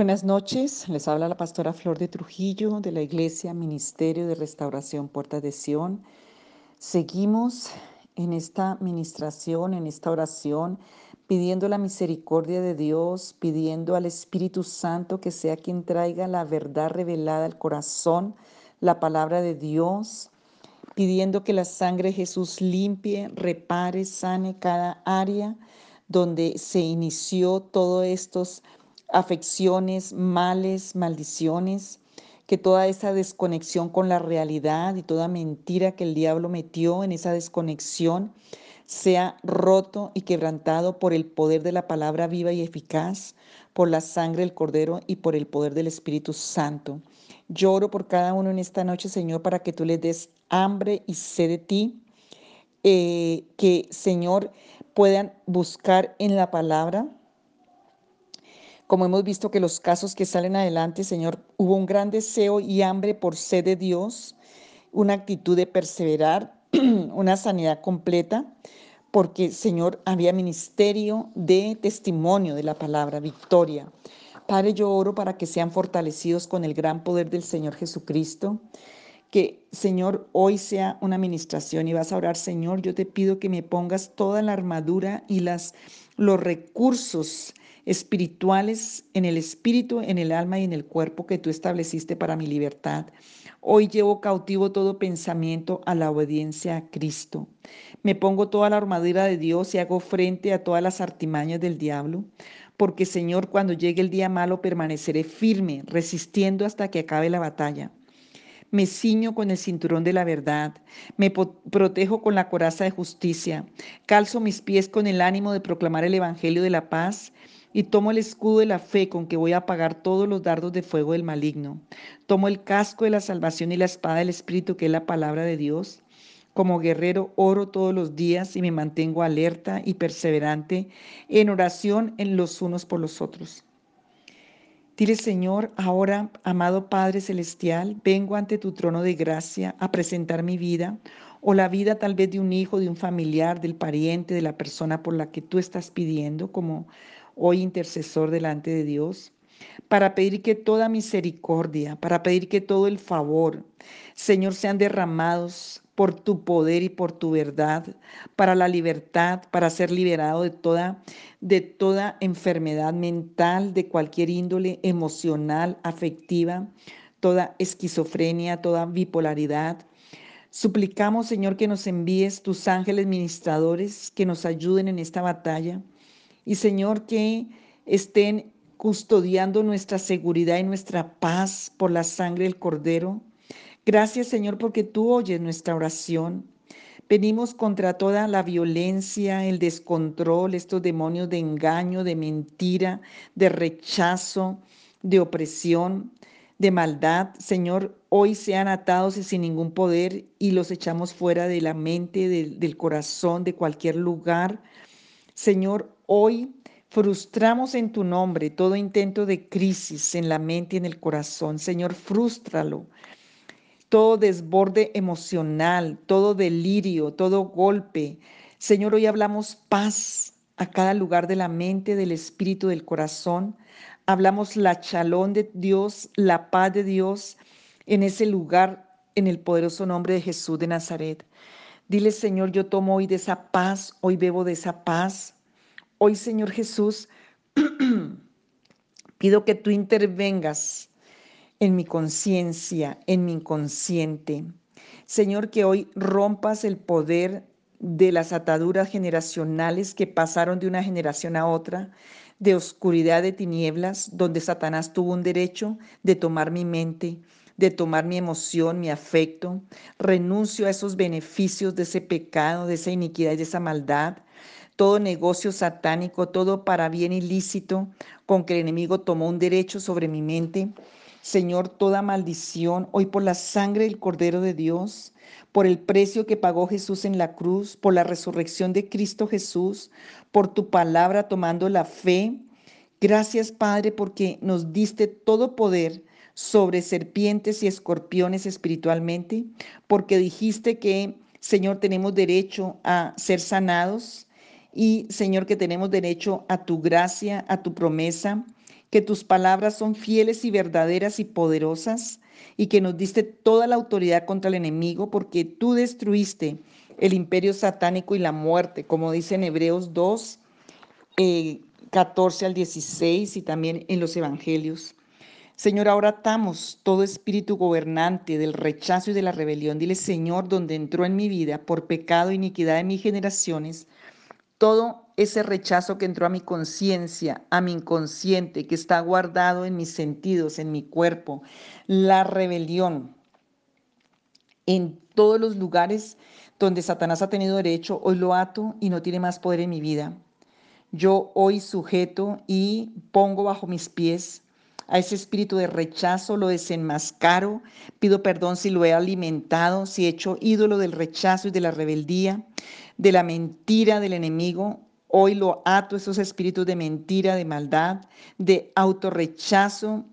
Buenas noches, les habla la pastora Flor de Trujillo de la Iglesia Ministerio de Restauración Puerta de Sión. Seguimos en esta ministración, en esta oración, pidiendo la misericordia de Dios, pidiendo al Espíritu Santo que sea quien traiga la verdad revelada al corazón, la palabra de Dios, pidiendo que la sangre de Jesús limpie, repare, sane cada área donde se inició todos estos afecciones, males, maldiciones, que toda esa desconexión con la realidad y toda mentira que el diablo metió en esa desconexión sea roto y quebrantado por el poder de la palabra viva y eficaz, por la sangre del Cordero y por el poder del Espíritu Santo. Lloro por cada uno en esta noche, Señor, para que tú les des hambre y sed de ti, eh, que, Señor, puedan buscar en la palabra como hemos visto que los casos que salen adelante, Señor, hubo un gran deseo y hambre por sed de Dios, una actitud de perseverar, una sanidad completa, porque, Señor, había ministerio de testimonio de la palabra, victoria. Padre, yo oro para que sean fortalecidos con el gran poder del Señor Jesucristo. Que, Señor, hoy sea una administración y vas a orar, Señor, yo te pido que me pongas toda la armadura y las, los recursos espirituales en el espíritu, en el alma y en el cuerpo que tú estableciste para mi libertad. Hoy llevo cautivo todo pensamiento a la obediencia a Cristo. Me pongo toda la armadura de Dios y hago frente a todas las artimañas del diablo, porque Señor, cuando llegue el día malo permaneceré firme, resistiendo hasta que acabe la batalla. Me ciño con el cinturón de la verdad, me protejo con la coraza de justicia, calzo mis pies con el ánimo de proclamar el Evangelio de la paz y tomo el escudo de la fe con que voy a apagar todos los dardos de fuego del maligno. Tomo el casco de la salvación y la espada del Espíritu, que es la palabra de Dios. Como guerrero oro todos los días y me mantengo alerta y perseverante en oración en los unos por los otros. Dile, Señor, ahora, amado Padre Celestial, vengo ante tu trono de gracia a presentar mi vida o la vida tal vez de un hijo, de un familiar, del pariente, de la persona por la que tú estás pidiendo como hoy intercesor delante de Dios, para pedir que toda misericordia, para pedir que todo el favor, Señor, sean derramados por tu poder y por tu verdad, para la libertad, para ser liberado de toda de toda enfermedad mental, de cualquier índole emocional, afectiva, toda esquizofrenia, toda bipolaridad. Suplicamos, Señor, que nos envíes tus ángeles ministradores que nos ayuden en esta batalla y Señor, que estén custodiando nuestra seguridad y nuestra paz por la sangre del Cordero. Gracias, Señor, porque tú oyes nuestra oración. Venimos contra toda la violencia, el descontrol, estos demonios de engaño, de mentira, de rechazo, de opresión, de maldad. Señor, hoy sean atados y sin ningún poder y los echamos fuera de la mente, del corazón, de cualquier lugar. Señor, Hoy frustramos en tu nombre todo intento de crisis en la mente y en el corazón. Señor, frústralo. Todo desborde emocional, todo delirio, todo golpe. Señor, hoy hablamos paz a cada lugar de la mente, del espíritu, del corazón. Hablamos la chalón de Dios, la paz de Dios en ese lugar, en el poderoso nombre de Jesús de Nazaret. Dile, Señor, yo tomo hoy de esa paz, hoy bebo de esa paz. Hoy, Señor Jesús, pido que tú intervengas en mi conciencia, en mi inconsciente. Señor, que hoy rompas el poder de las ataduras generacionales que pasaron de una generación a otra, de oscuridad de tinieblas, donde Satanás tuvo un derecho de tomar mi mente, de tomar mi emoción, mi afecto. Renuncio a esos beneficios de ese pecado, de esa iniquidad y de esa maldad todo negocio satánico, todo para bien ilícito con que el enemigo tomó un derecho sobre mi mente. Señor, toda maldición, hoy por la sangre del Cordero de Dios, por el precio que pagó Jesús en la cruz, por la resurrección de Cristo Jesús, por tu palabra tomando la fe. Gracias, Padre, porque nos diste todo poder sobre serpientes y escorpiones espiritualmente, porque dijiste que, Señor, tenemos derecho a ser sanados y Señor que tenemos derecho a tu gracia, a tu promesa, que tus palabras son fieles y verdaderas y poderosas y que nos diste toda la autoridad contra el enemigo porque tú destruiste el imperio satánico y la muerte, como dice en Hebreos 2, 14 eh, al 16 y también en los evangelios. Señor, ahora atamos todo espíritu gobernante del rechazo y de la rebelión. Dile, Señor, donde entró en mi vida por pecado e iniquidad de mis generaciones, todo ese rechazo que entró a mi conciencia, a mi inconsciente, que está guardado en mis sentidos, en mi cuerpo, la rebelión, en todos los lugares donde Satanás ha tenido derecho, hoy lo ato y no tiene más poder en mi vida. Yo hoy sujeto y pongo bajo mis pies a ese espíritu de rechazo, lo desenmascaro, pido perdón si lo he alimentado, si he hecho ídolo del rechazo y de la rebeldía, de la mentira del enemigo. Hoy lo ato esos espíritus de mentira, de maldad, de autorrechazo,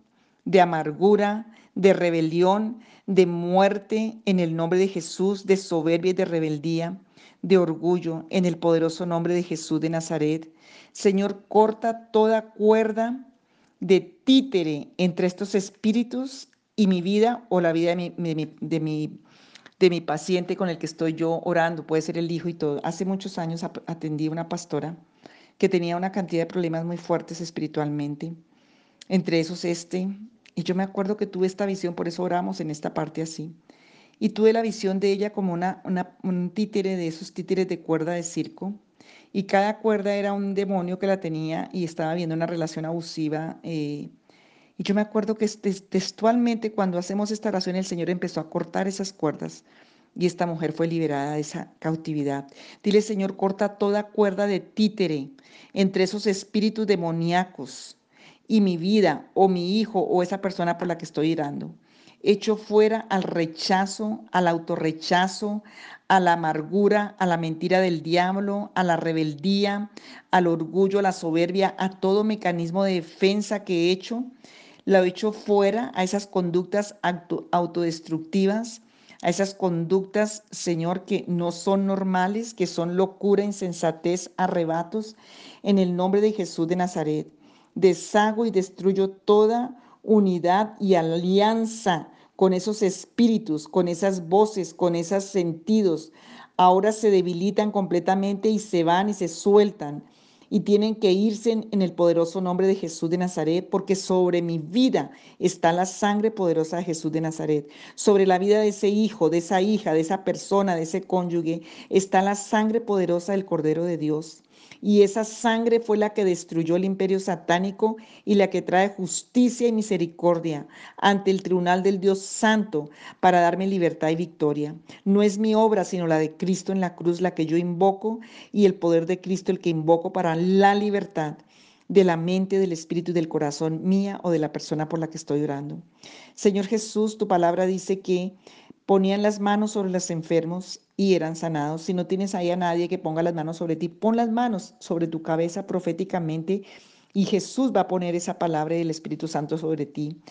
de amargura, de rebelión, de muerte en el nombre de Jesús, de soberbia y de rebeldía, de orgullo en el poderoso nombre de Jesús de Nazaret. Señor, corta toda cuerda de títere entre estos espíritus y mi vida o la vida de mi, de mi, de mi, paciente con el que estoy yo orando, puede ser el hijo y todo. Hace muchos años atendí a una pastora que tenía una cantidad de problemas muy fuertes espiritualmente, entre esos este, y yo me acuerdo que tuve esta visión, por eso oramos en esta parte así, y tuve la visión de ella como una, un títere de esos títeres de cuerda de circo, y cada cuerda era un demonio que la tenía y estaba viendo una relación abusiva. Eh, y yo me acuerdo que textualmente cuando hacemos esta oración el Señor empezó a cortar esas cuerdas y esta mujer fue liberada de esa cautividad. Dile, Señor, corta toda cuerda de títere entre esos espíritus demoníacos y mi vida o mi hijo o esa persona por la que estoy irando hecho fuera al rechazo, al autorrechazo, a la amargura, a la mentira del diablo, a la rebeldía, al orgullo, a la soberbia, a todo mecanismo de defensa que he hecho, lo he hecho fuera a esas conductas autodestructivas, a esas conductas, Señor, que no son normales, que son locura, insensatez, arrebatos, en el nombre de Jesús de Nazaret. Deshago y destruyo toda unidad y alianza con esos espíritus, con esas voces, con esos sentidos. Ahora se debilitan completamente y se van y se sueltan y tienen que irse en, el poderoso nombre de Jesús de Nazaret, porque sobre mi vida está la sangre poderosa de Jesús de Nazaret. Sobre la vida de ese hijo, de esa hija, de esa persona, de ese cónyuge, está la sangre poderosa del Cordero de Dios. Y esa sangre fue la que destruyó el imperio satánico y la que trae justicia y misericordia ante el tribunal del Dios Santo para darme libertad y victoria. No es mi obra, sino la de Cristo en la cruz la que yo invoco y el poder de Cristo el que invoco para la libertad de la mente, del espíritu y del corazón mía o de la persona por la que estoy orando. Señor Jesús, tu palabra dice que ponían las manos sobre los enfermos y eran sanados. Si no tienes ahí a nadie que ponga las manos sobre ti, pon las manos sobre tu cabeza proféticamente y Jesús va a poner esa palabra del Espíritu Santo sobre ti.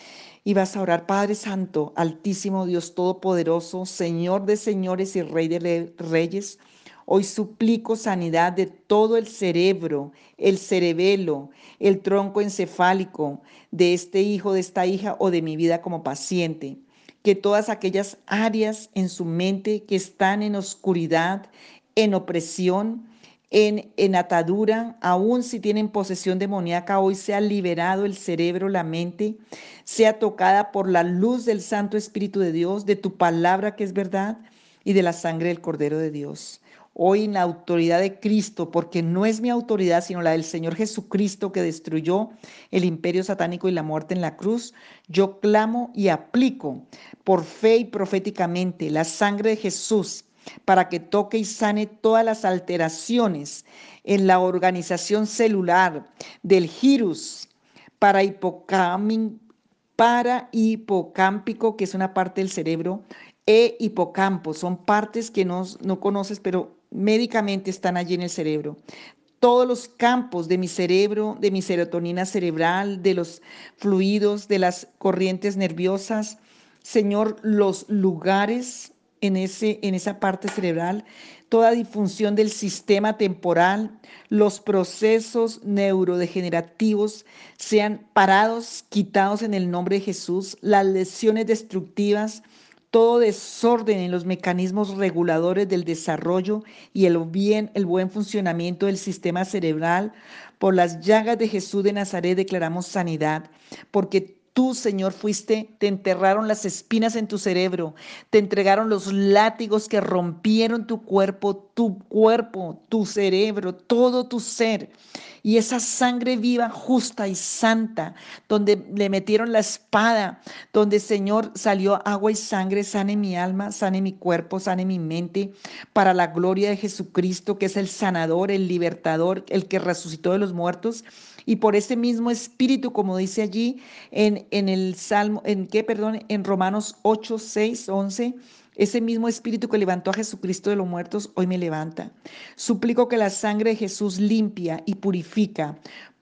Y vas a orar, Padre Santo, Altísimo Dios Todopoderoso, Señor de señores y Rey de reyes. Hoy suplico sanidad de todo el cerebro, el cerebelo, el tronco encefálico de este hijo, de esta hija o de mi vida como paciente que todas aquellas áreas en su mente que están en oscuridad, en opresión, en, en, atadura, aun si tienen posesión demoníaca, hoy sea liberado el cerebro, la mente, sea tocada por la luz del Santo Espíritu de Dios, de tu palabra que es verdad y de la sangre del Cordero de Dios hoy en la autoridad de Cristo, porque no es mi autoridad, sino la del Señor Jesucristo que destruyó el imperio satánico y la muerte en la cruz, yo clamo y aplico por fe y proféticamente la sangre de Jesús para que toque y sane todas las alteraciones en la organización celular del girus para hipocámpico, que es una parte del cerebro, e hipocampo. Son partes que no, no conoces, pero médicamente están allí en el cerebro. Todos los campos de mi cerebro, de mi serotonina cerebral, de los fluidos, de las corrientes nerviosas, Señor, los lugares en, ese, en esa parte cerebral, toda disfunción del sistema temporal, los procesos neurodegenerativos sean parados, quitados en el nombre de Jesús, las lesiones destructivas, todo desorden en los mecanismos reguladores del desarrollo y el bien, el buen funcionamiento del sistema cerebral. Por las llagas de Jesús de Nazaret declaramos sanidad, porque Tú, Señor, fuiste, te enterraron las espinas en tu cerebro, te entregaron los látigos que rompieron tu cuerpo, tu cuerpo, tu cerebro, todo tu ser. Y esa sangre viva, justa y santa, donde le metieron la espada, donde, Señor, salió agua y sangre, sane mi alma, sane mi cuerpo, sane mi mente, para la gloria de Jesucristo, que es el sanador, el libertador, el que resucitó de los muertos y por ese mismo espíritu, como dice allí en, en el Salmo, en qué, perdón, en Romanos 8, 6, 11. Ese mismo espíritu que levantó a Jesucristo de los muertos hoy me levanta. Suplico que la sangre de Jesús limpia y purifica,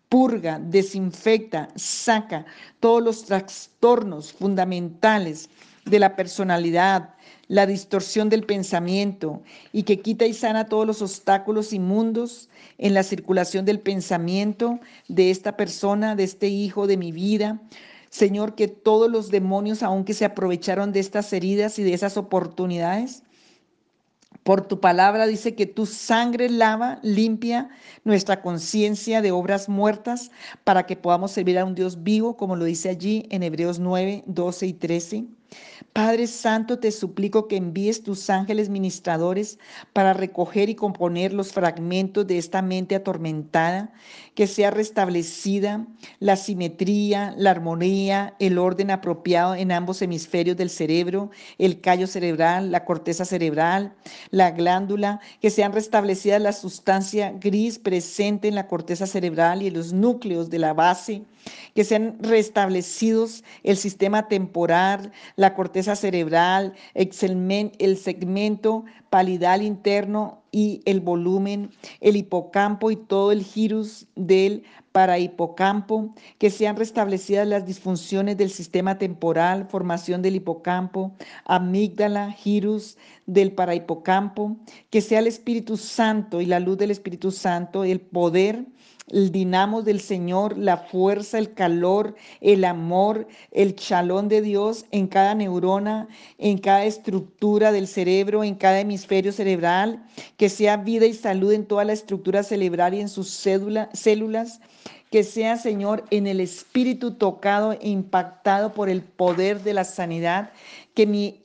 purga, desinfecta, saca todos los trastornos fundamentales de la personalidad, la distorsión del pensamiento y que quita y sana todos los obstáculos inmundos en la circulación del pensamiento de esta persona, de este hijo de mi vida. Señor, que todos los demonios, aunque se aprovecharon de estas heridas y de esas oportunidades, por tu palabra dice que tu sangre lava, limpia nuestra conciencia de obras muertas para que podamos servir a un Dios vivo, como lo dice allí en Hebreos 9, 12 y 13. Padre Santo, te suplico que envíes tus ángeles ministradores para recoger y componer los fragmentos de esta mente atormentada, que sea restablecida la simetría, la armonía, el orden apropiado en ambos hemisferios del cerebro, el callo cerebral, la corteza cerebral, la glándula, que sean restablecidas la sustancia gris presente en la corteza cerebral y en los núcleos de la base que sean restablecidos el sistema temporal, la corteza cerebral, el segmento palidal interno y el volumen, el hipocampo y todo el girus del parahipocampo, que sean restablecidas las disfunciones del sistema temporal, formación del hipocampo, amígdala, girus del parahipocampo, que sea el Espíritu Santo y la luz del Espíritu Santo, el poder el dinamo del Señor, la fuerza, el calor, el amor, el chalón de Dios en cada neurona, en cada estructura del cerebro, en cada hemisferio cerebral, que sea vida y salud en toda la estructura cerebral y en sus células, que sea, Señor, en el espíritu tocado e impactado por el poder de la sanidad, que mi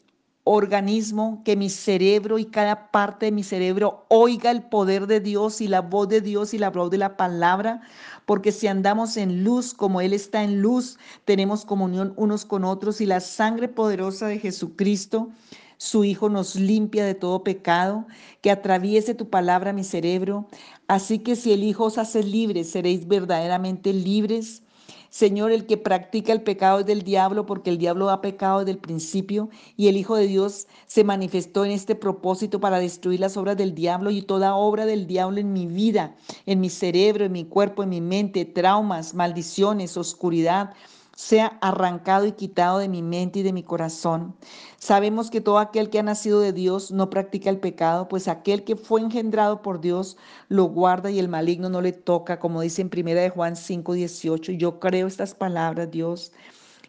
organismo, que mi cerebro y cada parte de mi cerebro oiga el poder de Dios y la voz de Dios y la voz de la palabra, porque si andamos en luz como Él está en luz, tenemos comunión unos con otros y la sangre poderosa de Jesucristo. Su Hijo nos limpia de todo pecado, que atraviese tu palabra mi cerebro. Así que si el Hijo os hace libres, seréis verdaderamente libres. Señor, el que practica el pecado es del diablo, porque el diablo ha pecado desde el principio, y el Hijo de Dios se manifestó en este propósito para destruir las obras del diablo y toda obra del diablo en mi vida, en mi cerebro, en mi cuerpo, en mi mente, traumas, maldiciones, oscuridad sea arrancado y quitado de mi mente y de mi corazón. Sabemos que todo aquel que ha nacido de Dios no practica el pecado, pues aquel que fue engendrado por Dios lo guarda y el maligno no le toca, como dice en primera de Juan 5, 18. Yo creo estas palabras, Dios.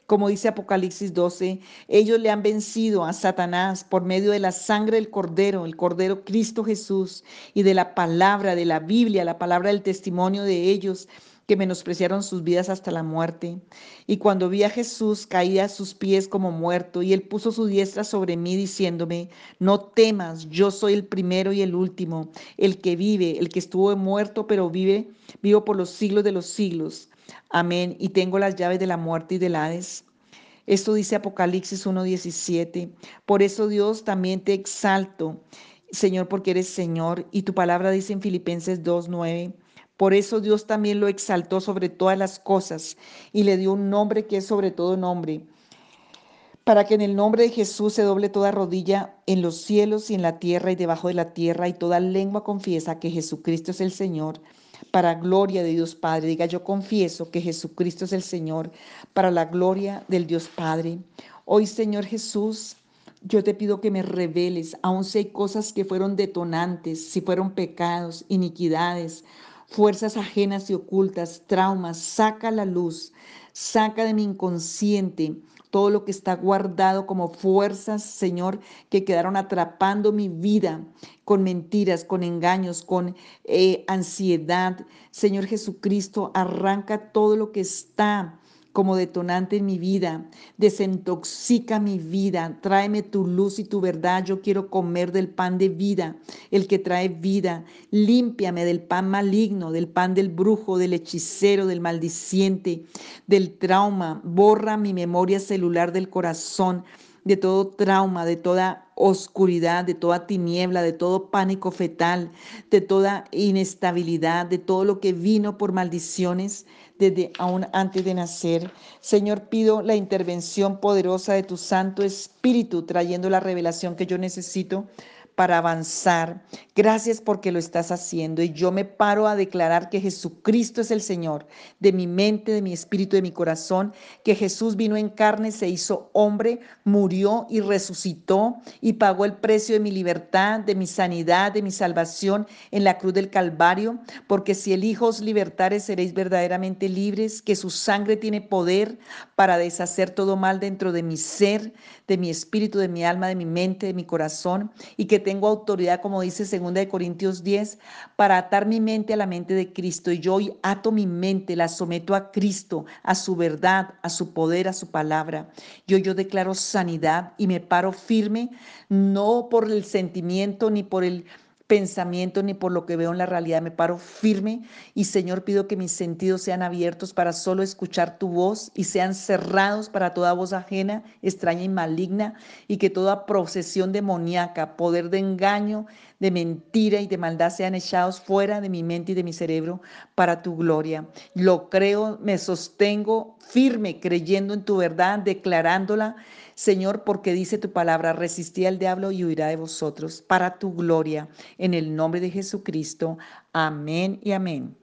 Como dice Apocalipsis 12, ellos le han vencido a Satanás por medio de la sangre del Cordero, el Cordero Cristo Jesús, y de la palabra de la Biblia, la palabra del testimonio de ellos que menospreciaron sus vidas hasta la muerte. Y cuando vi a Jesús, caí a sus pies como muerto, y él puso su diestra sobre mí, diciéndome, no temas, yo soy el primero y el último, el que vive, el que estuvo muerto, pero vive, vivo por los siglos de los siglos. Amén. Y tengo las llaves de la muerte y del Hades. Esto dice Apocalipsis 1.17. Por eso Dios también te exalto, Señor, porque eres Señor. Y tu palabra dice en Filipenses 2.9 por eso Dios también lo exaltó sobre todas las cosas y le dio un nombre que es sobre todo nombre, para que en el nombre de Jesús se doble toda rodilla en los cielos y en la tierra y debajo de la tierra y toda lengua confiesa que Jesucristo es el Señor, para gloria de Dios Padre. Diga, yo confieso que Jesucristo es el Señor, para la gloria del Dios Padre. Hoy, Señor Jesús, Yo te pido que me reveles, aun si hay cosas que fueron detonantes, si fueron pecados, iniquidades, fuerzas ajenas y ocultas, traumas, saca la luz, saca de mi inconsciente todo lo que está guardado como fuerzas, Señor, que quedaron atrapando mi vida con mentiras, con engaños, con eh, ansiedad. Señor Jesucristo, arranca todo lo que está como detonante en mi vida. Desintoxica mi vida. Tráeme tu luz y tu verdad. Yo quiero comer del pan de vida, el que trae vida. Límpiame del pan maligno, del pan del brujo, del hechicero, del maldiciente, del trauma. Borra mi memoria celular del corazón de todo trauma, de toda oscuridad, de toda tiniebla, de todo pánico fetal, de toda inestabilidad, de todo lo que vino por maldiciones desde aún antes de nacer. Señor, pido la intervención poderosa de tu Santo Espíritu, trayendo la revelación que yo necesito para avanzar. Gracias porque lo estás haciendo y yo me paro a declarar que Jesucristo es el Señor de mi mente, de mi espíritu, de mi corazón, que Jesús vino en carne, se hizo hombre, murió y resucitó y pagó el precio de mi libertad, de mi sanidad, de mi salvación en la cruz del Calvario, porque si el Hijo os libertare seréis verdaderamente libres, que su sangre tiene poder para deshacer todo mal dentro de mi ser, de mi espíritu, de mi alma, de mi mente, de mi corazón y que tengo autoridad, como dice 2 Corintios 10, para atar mi mente a la mente de Cristo. Y yo hoy ato mi mente, la someto a Cristo, a su verdad, a su poder, a su palabra. Yo, yo declaro sanidad y me paro firme, no por el sentimiento ni por el pensamiento ni por lo que veo en la realidad. Me paro firme y Señor pido que mis sentidos sean abiertos para solo escuchar tu voz y sean cerrados para toda voz ajena, extraña y maligna y que toda procesión demoníaca, poder de engaño, de mentira y de maldad sean echados fuera de mi mente y de mi cerebro para tu gloria. Lo creo, me sostengo firme creyendo en tu verdad, declarándola Señor, porque dice tu palabra, resistí al diablo y huirá de vosotros para tu gloria. En el nombre de Jesucristo. Amén y amén.